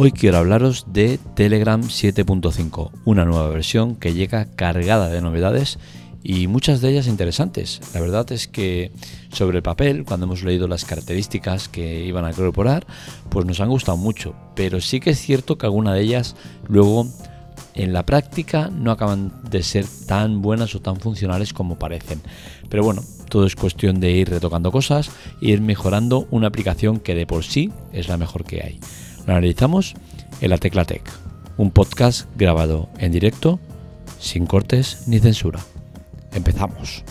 Hoy quiero hablaros de Telegram 7.5, una nueva versión que llega cargada de novedades y muchas de ellas interesantes. La verdad es que sobre el papel, cuando hemos leído las características que iban a incorporar, pues nos han gustado mucho, pero sí que es cierto que alguna de ellas luego en la práctica no acaban de ser tan buenas o tan funcionales como parecen. Pero bueno, todo es cuestión de ir retocando cosas ir mejorando una aplicación que de por sí es la mejor que hay. Analizamos en la Tecla Tech, un podcast grabado en directo, sin cortes ni censura. Empezamos.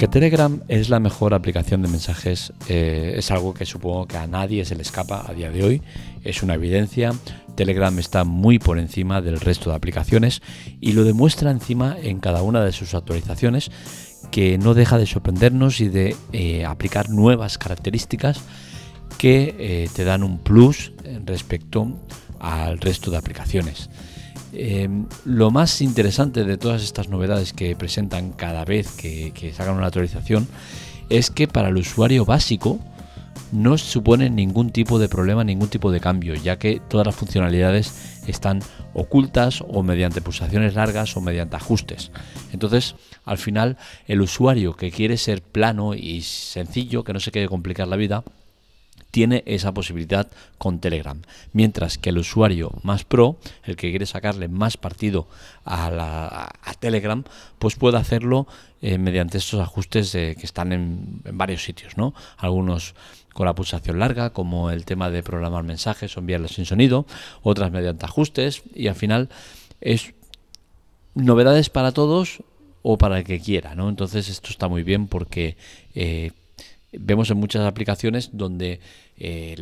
Que Telegram es la mejor aplicación de mensajes eh, es algo que supongo que a nadie se le escapa a día de hoy. Es una evidencia. Telegram está muy por encima del resto de aplicaciones y lo demuestra encima en cada una de sus actualizaciones que no deja de sorprendernos y de eh, aplicar nuevas características que eh, te dan un plus respecto al resto de aplicaciones. Em, lo más interesante de todas estas novedades que presentan cada vez que, sacan una actualización es que para el usuario básico no supone ningún tipo de problema, ningún tipo de cambio, ya que todas las funcionalidades están ocultas o mediante pulsaciones largas o mediante ajustes. Entonces, al final, el usuario que quiere ser plano y sencillo, que no se quede complicar la vida, tiene esa posibilidad con Telegram. Mientras que el usuario más pro, el que quiere sacarle más partido a, Telegram, pues puede hacerlo eh, mediante estos ajustes que están en, varios sitios, ¿no? Algunos con la pulsación larga, como el tema de programar mensajes o enviarlos sin sonido, otras mediante ajustes, y al final es novedades para todos o para el que quiera, ¿no? Entonces esto está muy bien porque eh, vemos en muchas aplicaciones donde eh,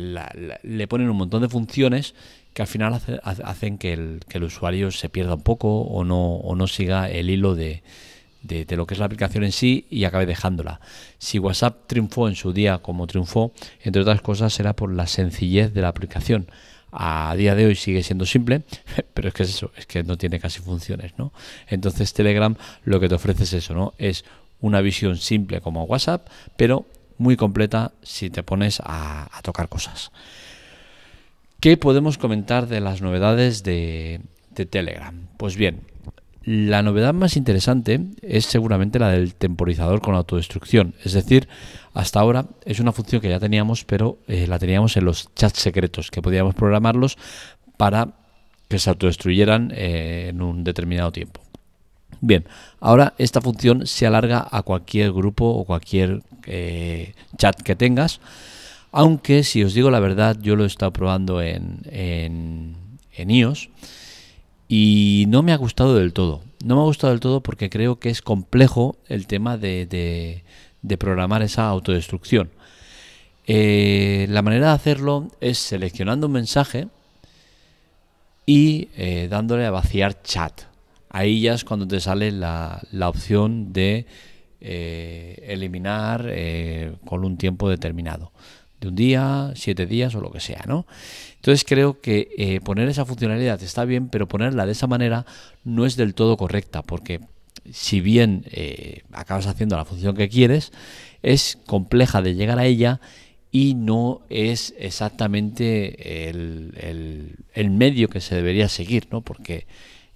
le ponen un montón de funciones que al final hacen que el, usuario se pierda un poco o no, o no siga el hilo de, lo que es la aplicación en sí y acabe dejándola. Si WhatsApp triunfó en su día como triunfó, entre otras cosas, era por la sencillez de la aplicación. A día de hoy sigue siendo simple, pero es que es eso, es que no tiene casi funciones, ¿no? Entonces Telegram lo que te ofrece es eso, ¿no? Es una visión simple como WhatsApp, pero muy completa si te pones a, tocar cosas. ¿Qué podemos comentar de las novedades de, Telegram? Pues bien, la novedad más interesante es seguramente la del temporizador con autodestrucción. Es decir, hasta ahora es una función que ya teníamos, pero eh, la teníamos en los chats secretos, que podíamos programarlos para que se autodestruyeran eh, en un determinado tiempo. Bien, ahora esta función se alarga a cualquier grupo o cualquier eh, chat que tengas, aunque si os digo la verdad, yo lo he estado probando en, en, iOS y no me ha gustado del todo. No me ha gustado del todo porque creo que es complejo el tema de, programar esa autodestrucción. Eh, la manera de hacerlo es seleccionando un mensaje y eh, dándole a vaciar chat ahí ya es cuando te sale la, opción de eh, eliminar eh, con un tiempo determinado de un día, siete días o lo que sea, ¿no? Entonces creo que eh, poner esa funcionalidad está bien, pero ponerla de esa manera no es del todo correcta, porque si bien acabas haciendo la función que quieres, es compleja de llegar a ella y no es exactamente el, el medio que se debería seguir, ¿no? Porque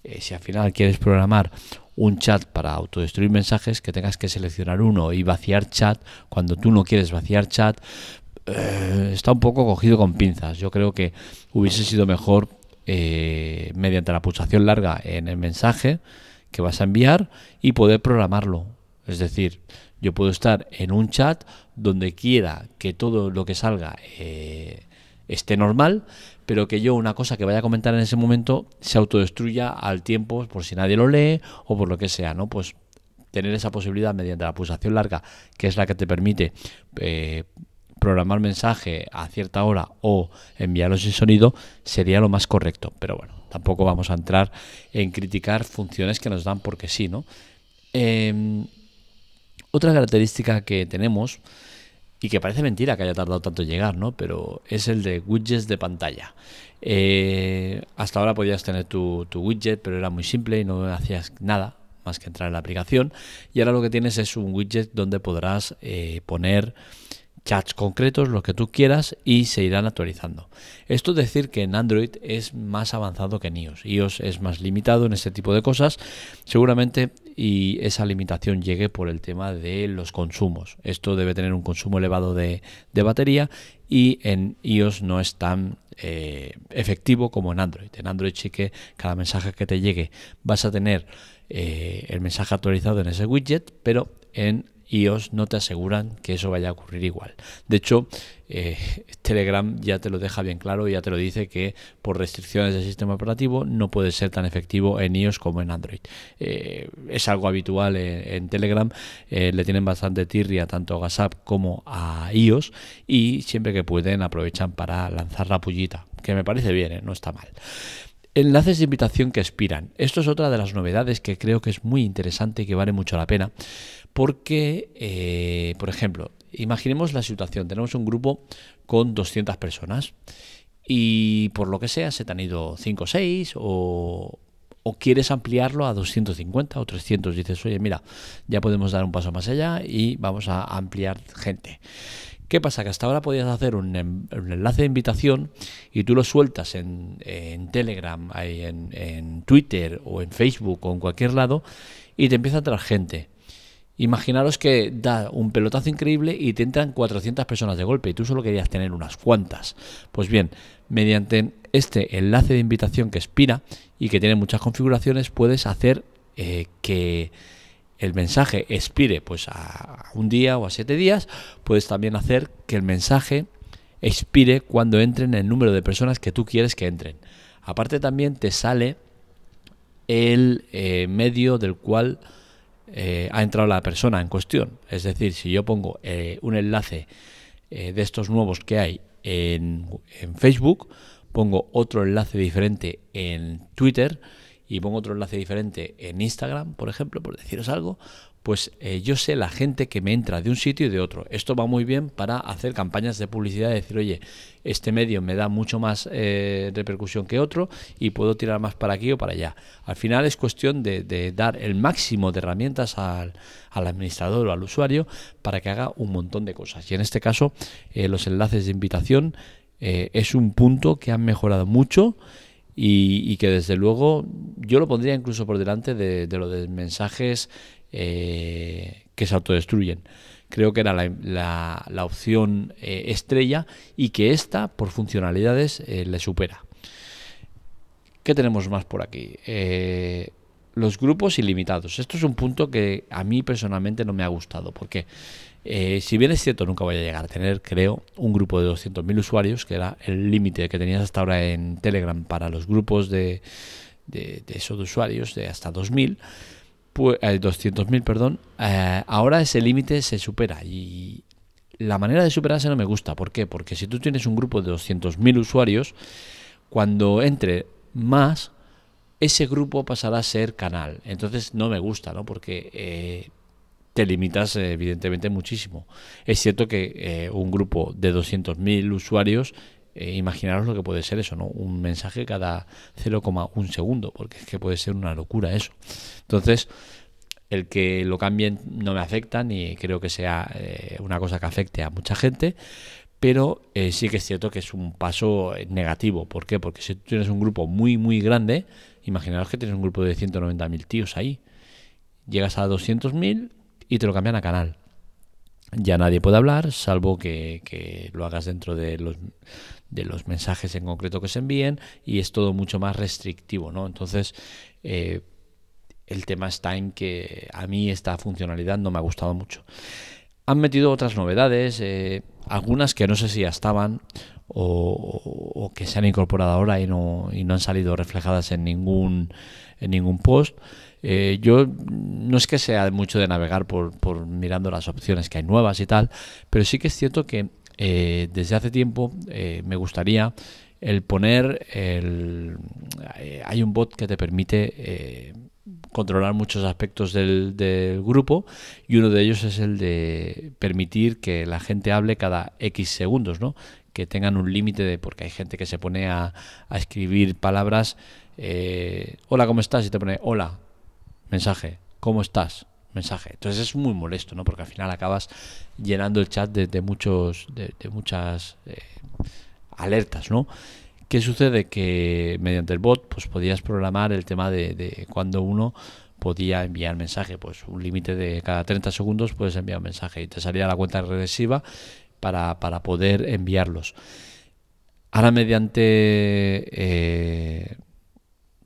eh, si al final quieres programar un chat para autodestruir mensajes, que tengas que seleccionar uno y vaciar chat cuando tú no quieres vaciar chat, eh, está un poco cogido con pinzas. Yo creo que hubiese sido mejor eh, mediante la pulsación larga en el mensaje que vas a enviar y poder programarlo. Es decir, yo puedo estar en un chat donde quiera que todo lo que salga esté normal, pero que yo una cosa que vaya a comentar en ese momento se autodestruya al tiempo por si nadie lo lee o por lo que sea, ¿no? Pues tener esa posibilidad mediante la pulsación larga, que es la que te permite eh, programar mensaje a cierta hora o enviarlo sin sonido, sería lo más correcto. Pero bueno, tampoco vamos a entrar en criticar funciones que nos dan porque sí, ¿no? Em, otra característica que tenemos y que parece mentira que haya tardado tanto en llegar, ¿no? Pero es el de widgets de pantalla. Eh, hasta ahora podías tener tu, widget, pero era muy simple y no hacías nada, más que entrar en la aplicación. Y ahora lo que tienes es un widget donde podrás eh, poner chats concretos, lo que tú quieras, y se irán actualizando. Esto es decir que en Android es más avanzado que en iOS. iOS es más limitado en este tipo de cosas, seguramente, y esa limitación llegue por el tema de los consumos. Esto debe tener un consumo elevado de, batería y en iOS no es tan eh, efectivo como en Android. En Android sí que cada mensaje que te llegue vas a tener eh, el mensaje actualizado en ese widget, pero en iOS no te aseguran que eso vaya a ocurrir igual. De hecho, eh, Telegram ya te lo deja bien claro, ya te lo dice que por restricciones del sistema operativo no puede ser tan efectivo en iOS como en Android. Eh, es algo habitual en, Telegram, eh, le tienen bastante tirria tanto a WhatsApp como a iOS y siempre que pueden aprovechan para lanzar la pullita, que me parece bien, no está mal. Enlaces de invitación que expiran. Esto es otra de las novedades que creo que es muy interesante y que vale mucho la pena porque, eh, por ejemplo, imaginemos la situación, tenemos un grupo con 200 personas y por lo que sea se te han ido 5 o 6 o, quieres ampliarlo a 250 o 300. Dices, oye, mira, ya podemos dar un paso más allá y vamos a ampliar gente. ¿Qué pasa? Que hasta ahora podías hacer un, enlace de invitación y tú lo sueltas en, Telegram, en, en Twitter o en Facebook o en cualquier lado y te empieza a traer gente. Imaginaros que da un pelotazo increíble y te entran 400 personas de golpe y tú solo querías tener unas cuantas. Pues bien, mediante este enlace de invitación que expira y que tiene muchas configuraciones, puedes hacer eh, que el mensaje expire pues a un día o a siete días. Puedes también hacer que el mensaje expire cuando entren el número de personas que tú quieres que entren. Aparte también te sale el eh, medio del cual eh, ha entrado la persona en cuestión. Es decir, si yo pongo eh, un enlace eh, de estos nuevos que hay en, en, Facebook, pongo otro enlace diferente en Twitter y pongo otro enlace diferente en Instagram, por ejemplo, por deciros algo, pues eh, yo sé la gente que me entra de un sitio y de otro. Esto va muy bien para hacer campañas de publicidad y decir, oye, este medio me da mucho más eh, repercusión que otro y puedo tirar más para aquí o para allá. Al final es cuestión de, dar el máximo de herramientas al, administrador o al usuario para que haga un montón de cosas. Y en este caso, eh, los enlaces de invitación es un punto que han mejorado mucho. Y, que desde luego yo lo pondría incluso por delante de, de lo de mensajes eh, que se autodestruyen. Creo que era la, la, opción eh, estrella y que esta, por funcionalidades, eh, le supera. ¿Qué tenemos más por aquí? los grupos ilimitados. Esto es un punto que a mí personalmente no me ha gustado, porque si bien es cierto, nunca voy a llegar a tener, creo, un grupo de 200.000 usuarios, que era el límite que tenías hasta ahora en Telegram para los grupos de, de, de esos usuarios, de hasta 2.000 pues, 200.000, eh, perdón, eh, ahora ese límite se supera y la manera de superarse no me gusta. ¿Por qué? Porque si tú tienes un grupo de 200.000 usuarios, cuando entre más, ese grupo pasará a ser canal. Entonces no me gusta, ¿no? Porque eh, te limitas evidentemente muchísimo. Es cierto que un grupo de 200.000 usuarios eh, imaginaros lo que puede ser eso, ¿no? Un mensaje cada 0,1 segundo, porque es que puede ser una locura eso. Entonces, el que lo cambien no me afecta, ni creo que sea eh, una cosa que afecte a mucha gente, pero eh, sí que es cierto que es un paso negativo. ¿Por qué? Porque si tú tienes un grupo muy, muy grande, imaginaros que tienes un grupo de 190.000 tíos ahí, llegas a 200.000 y te lo cambian a canal ya nadie puede hablar, salvo que, lo hagas dentro de los, de los mensajes en concreto que se envíen y es todo mucho más restrictivo, ¿no? Entonces, eh, el tema está en que a mí esta funcionalidad no me ha gustado mucho. Han metido otras novedades, eh, algunas que no sé si ya estaban o, que se han incorporado ahora y no, y no han salido reflejadas en ningún, en ningún post. Eh, yo no es que sea mucho de navegar por, por mirando las opciones que hay nuevas y tal, pero sí que es cierto que eh, desde hace tiempo eh, me gustaría el poner el, eh, hay un bot que te permite controlar muchos aspectos del, grupo y uno de ellos es el de permitir que la gente hable cada X segundos, ¿no? que tengan un límite de porque hay gente que se pone a, escribir palabras hola cómo estás y te pone hola mensaje ¿cómo estás? Mensaje. Entonces es muy molesto, ¿no? Porque al final acabas llenando el chat de, muchos, de, muchas eh, alertas, ¿no? ¿Qué sucede? Que mediante el bot, pues podías programar el tema de, de cuando uno podía enviar mensaje, pues un límite de cada 30 segundos puedes enviar un mensaje y te salía la cuenta regresiva para, para poder enviarlos. Ahora mediante eh,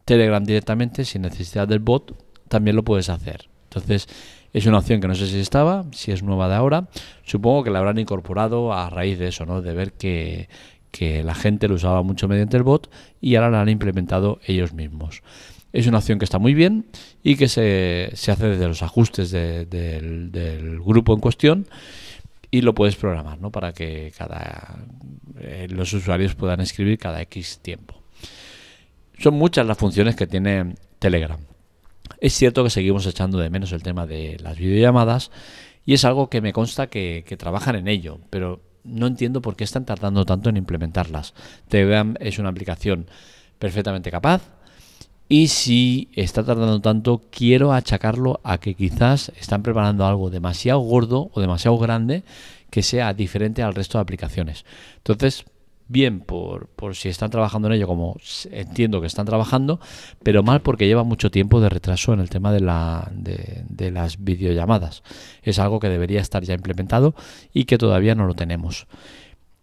Telegram directamente, sin necesidad del bot, también lo puedes hacer. Entonces, es una opción que no sé si estaba, si es nueva de ahora. Supongo que la habrán incorporado a raíz de eso, ¿no? De ver que, la gente lo usaba mucho mediante el bot y ahora la han implementado ellos mismos. Es una opción que está muy bien y que se, hace desde los ajustes del, grupo en cuestión y lo puedes programar ¿no? para que cada eh, los usuarios puedan escribir cada X tiempo. Son muchas las funciones que tiene Telegram. Es cierto que seguimos echando de menos el tema de las videollamadas y es algo que me consta que, trabajan en ello, pero no entiendo por qué están tardando tanto en implementarlas. Telegram es una aplicación perfectamente capaz, y si está tardando tanto, quiero achacarlo a que quizás están preparando algo demasiado gordo o demasiado grande que sea diferente al resto de aplicaciones. Entonces, bien por, por, si están trabajando en ello, como entiendo que están trabajando, pero mal porque lleva mucho tiempo de retraso en el tema de, la, de, de, las videollamadas. Es algo que debería estar ya implementado y que todavía no lo tenemos.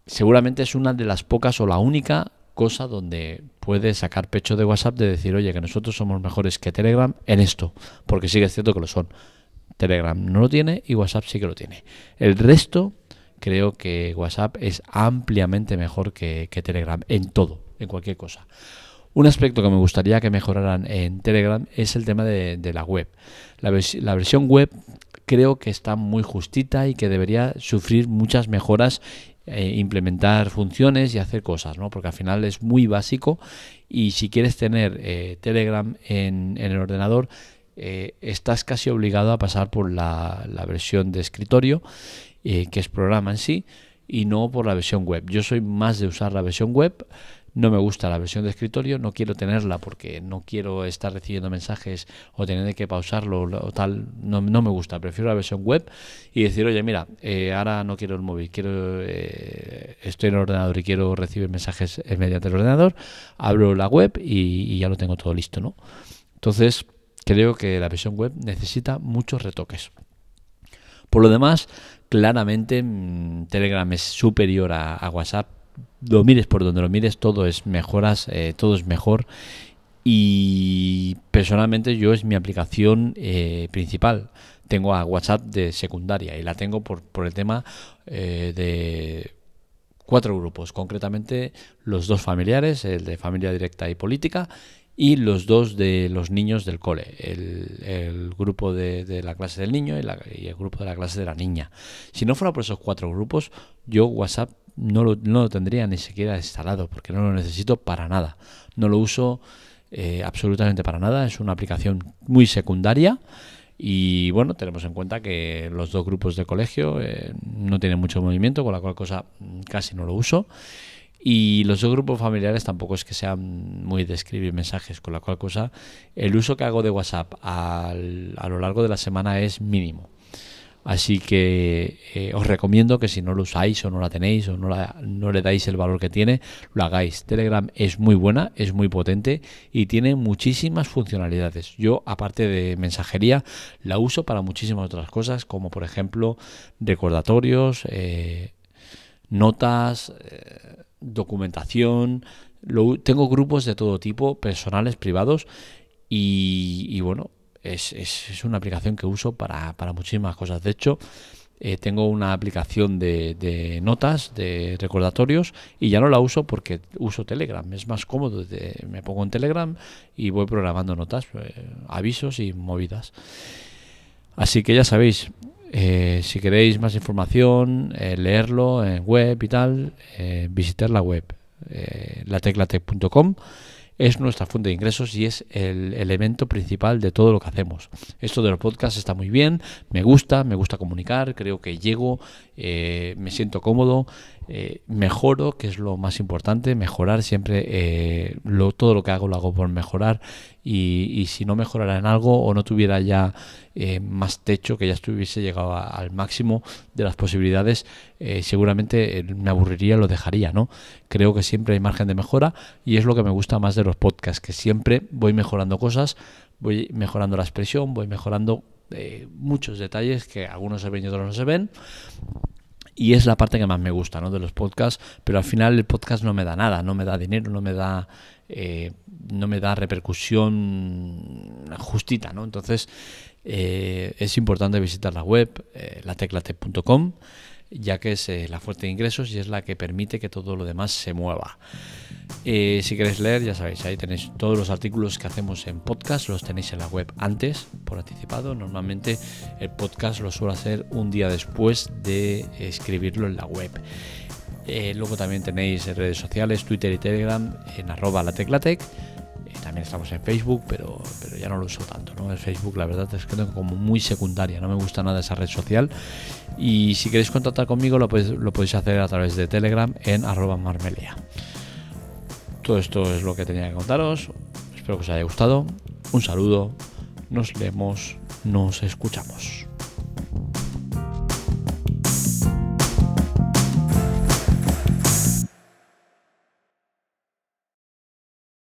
Seguramente es una de las pocas o la única cosa donde puede sacar pecho de WhatsApp de decir, oye, que nosotros somos mejores que Telegram en esto, porque sí que es cierto que lo son. Telegram no lo tiene y WhatsApp sí que lo tiene. El resto, creo que WhatsApp es ampliamente mejor que, Telegram en todo, en cualquier cosa. Un aspecto que me gustaría que mejoraran en Telegram es el tema de, la web. La, versión web creo que está muy justita y que debería sufrir muchas mejoras eh, implementar funciones y hacer cosas, ¿no? Porque al final es muy básico y si quieres tener eh, Telegram en, el ordenador, eh, estás casi obligado a pasar por la, versión de escritorio, que es programa en sí, y no por la versión web. Yo soy más de usar la versión web no me gusta la versión de escritorio, no quiero tenerla porque no quiero estar recibiendo mensajes o tener que pausarlo o tal, no, me gusta, prefiero la versión web y decir, oye, mira, eh, ahora no quiero el móvil, quiero eh, estoy en el ordenador y quiero recibir mensajes mediante el ordenador, abro la web y, ya lo tengo todo listo, ¿no? Entonces, creo que la versión web necesita muchos retoques. Por lo demás, claramente mm, Telegram es superior a WhatsApp lo mires por donde lo mires, todo es mejoras, eh, todo es mejor. Y personalmente yo es mi aplicación eh, principal. Tengo a WhatsApp de secundaria y la tengo por, por el tema eh, de cuatro grupos, concretamente los dos familiares, el de familia directa y política, y los dos de los niños del cole, el, grupo de, la clase del niño y, y, el grupo de la clase de la niña. Si no fuera por esos cuatro grupos, yo WhatsApp no lo, no lo tendría ni siquiera instalado porque no lo necesito para nada. No lo uso eh, absolutamente para nada. Es una aplicación muy secundaria. Y bueno, tenemos en cuenta que los dos grupos de colegio eh, no tienen mucho movimiento, con la cual cosa mm, casi no lo uso. Y los dos grupos familiares tampoco es que sean muy de escribir mensajes, con la cual cosa el uso que hago de WhatsApp a lo largo de la semana es mínimo. Así que eh, os recomiendo que si no lo usáis o no la tenéis o no, no le dais el valor que tiene, lo hagáis. Telegram es muy buena, es muy potente y tiene muchísimas funcionalidades. Yo, aparte de mensajería, la uso para muchísimas otras cosas, como por ejemplo recordatorios, eh, notas, eh, documentación. tengo grupos de todo tipo, personales, privados. Y, y bueno, es, es, una aplicación que uso para, para muchísimas cosas. De hecho, eh, tengo una aplicación de, de, notas, de recordatorios, y ya no la uso porque uso Telegram. Es más cómodo. me pongo en Telegram y voy programando notas, eh, avisos y movidas. Así que ya sabéis, eh, si queréis más información, leerlo en web y tal, visitar la web, lateclatec.com es nuestra fuente de ingresos y es el elemento principal de todo lo que hacemos. Esto de los podcasts está muy bien, me gusta, me gusta comunicar, creo que llego eh, me siento cómodo, eh, mejoro, que es lo más importante, mejorar siempre, eh, todo lo que hago lo hago por mejorar y, si no mejorara en algo o no tuviera ya más techo, que ya estuviese llegado al máximo de las posibilidades, seguramente me aburriría, lo dejaría, ¿no? Creo que siempre hay margen de mejora y es lo que me gusta más de los podcasts, que siempre voy mejorando cosas, voy mejorando la expresión, voy mejorando muchos detalles que algunos se ven y otros no se ven y es la parte que más me gusta ¿no? de los podcasts, pero al final el podcast no me da nada, no me da dinero, no me da, eh, no me da repercusión justita, ¿no? Entonces eh, es importante visitar la web, eh, lateclate.com, ya que es la fuente de ingresos y es la que permite que todo lo demás se mueva. Eh, si queréis leer, ya sabéis, ahí tenéis todos los artículos que hacemos en podcast, los tenéis en la web antes, por anticipado. Normalmente el podcast lo suelo hacer un día después de escribirlo en la web. Eh, luego también tenéis redes sociales, Twitter y Telegram en arroba lateclatec. Eh, también estamos en Facebook, pero, pero ya no lo uso tanto. ¿no? El Facebook la verdad es que tengo como muy secundaria, no me gusta nada esa red social. Y si queréis contactar conmigo lo podéis, lo podéis hacer a través de Telegram en arroba marmelea. Todo esto es lo que tenía que contaros. Espero que os haya gustado. Un saludo. Nos vemos. Nos escuchamos.